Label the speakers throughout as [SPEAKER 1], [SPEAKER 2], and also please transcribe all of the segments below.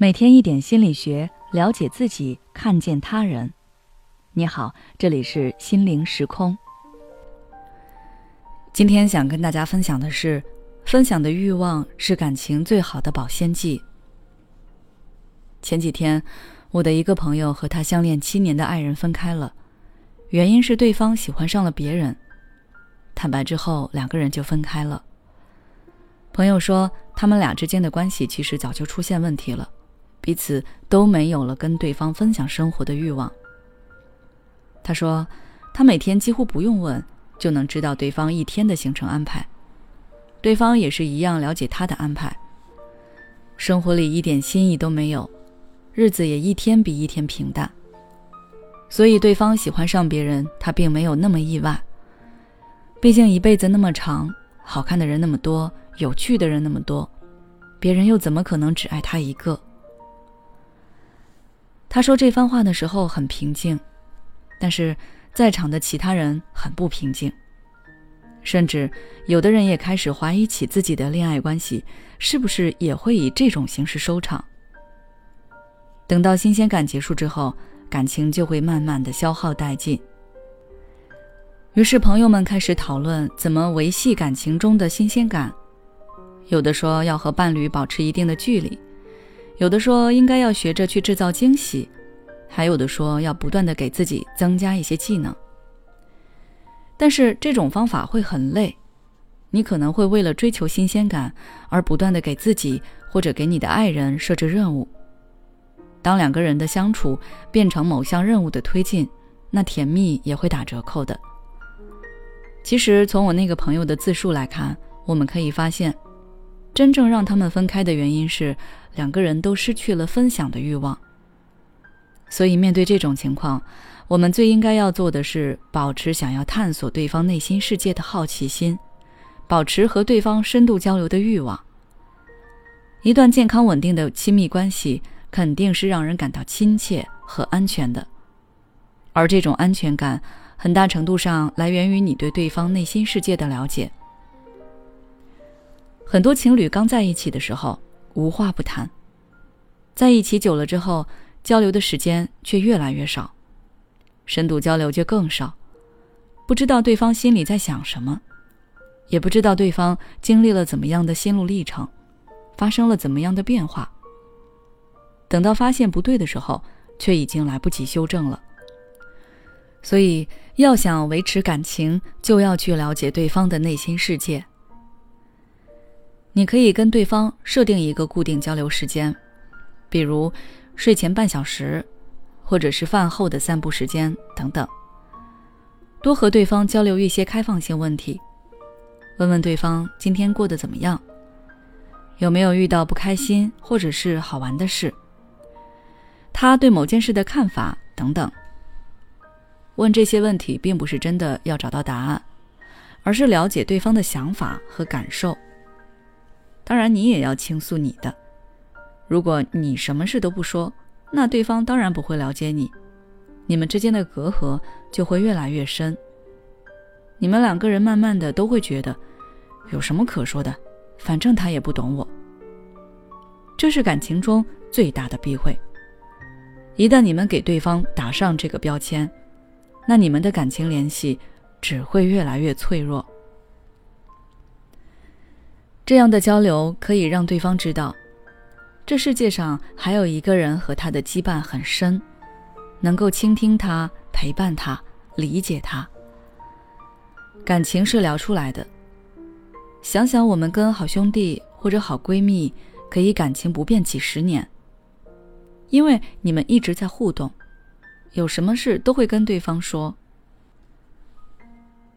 [SPEAKER 1] 每天一点心理学，了解自己，看见他人。你好，这里是心灵时空。今天想跟大家分享的是，分享的欲望是感情最好的保鲜剂。前几天，我的一个朋友和他相恋七年的爱人分开了，原因是对方喜欢上了别人。坦白之后，两个人就分开了。朋友说，他们俩之间的关系其实早就出现问题了。彼此都没有了跟对方分享生活的欲望。他说，他每天几乎不用问就能知道对方一天的行程安排，对方也是一样了解他的安排。生活里一点心意都没有，日子也一天比一天平淡。所以对方喜欢上别人，他并没有那么意外。毕竟一辈子那么长，好看的人那么多，有趣的人那么多，别人又怎么可能只爱他一个？他说这番话的时候很平静，但是在场的其他人很不平静，甚至有的人也开始怀疑起自己的恋爱关系是不是也会以这种形式收场。等到新鲜感结束之后，感情就会慢慢的消耗殆尽。于是朋友们开始讨论怎么维系感情中的新鲜感，有的说要和伴侣保持一定的距离。有的说应该要学着去制造惊喜，还有的说要不断的给自己增加一些技能。但是这种方法会很累，你可能会为了追求新鲜感而不断的给自己或者给你的爱人设置任务。当两个人的相处变成某项任务的推进，那甜蜜也会打折扣的。其实从我那个朋友的自述来看，我们可以发现。真正让他们分开的原因是，两个人都失去了分享的欲望。所以，面对这种情况，我们最应该要做的是保持想要探索对方内心世界的好奇心，保持和对方深度交流的欲望。一段健康稳定的亲密关系，肯定是让人感到亲切和安全的，而这种安全感，很大程度上来源于你对对方内心世界的了解。很多情侣刚在一起的时候无话不谈，在一起久了之后，交流的时间却越来越少，深度交流就更少，不知道对方心里在想什么，也不知道对方经历了怎么样的心路历程，发生了怎么样的变化。等到发现不对的时候，却已经来不及修正了。所以，要想维持感情，就要去了解对方的内心世界。你可以跟对方设定一个固定交流时间，比如睡前半小时，或者是饭后的散步时间等等。多和对方交流一些开放性问题，问问对方今天过得怎么样，有没有遇到不开心或者是好玩的事，他对某件事的看法等等。问这些问题并不是真的要找到答案，而是了解对方的想法和感受。当然，你也要倾诉你的。如果你什么事都不说，那对方当然不会了解你，你们之间的隔阂就会越来越深。你们两个人慢慢的都会觉得，有什么可说的，反正他也不懂我。这是感情中最大的避讳。一旦你们给对方打上这个标签，那你们的感情联系只会越来越脆弱。这样的交流可以让对方知道，这世界上还有一个人和他的羁绊很深，能够倾听他、陪伴他、理解他。感情是聊出来的。想想我们跟好兄弟或者好闺蜜可以感情不变几十年，因为你们一直在互动，有什么事都会跟对方说。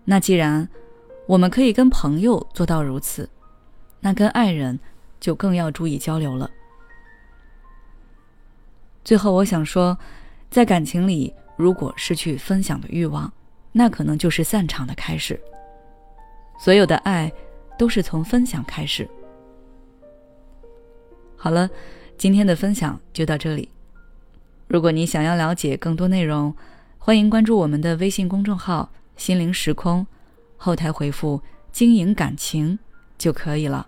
[SPEAKER 1] 那既然我们可以跟朋友做到如此。那跟爱人就更要注意交流了。最后，我想说，在感情里，如果失去分享的欲望，那可能就是散场的开始。所有的爱都是从分享开始。好了，今天的分享就到这里。如果你想要了解更多内容，欢迎关注我们的微信公众号“心灵时空”，后台回复“经营感情”就可以了。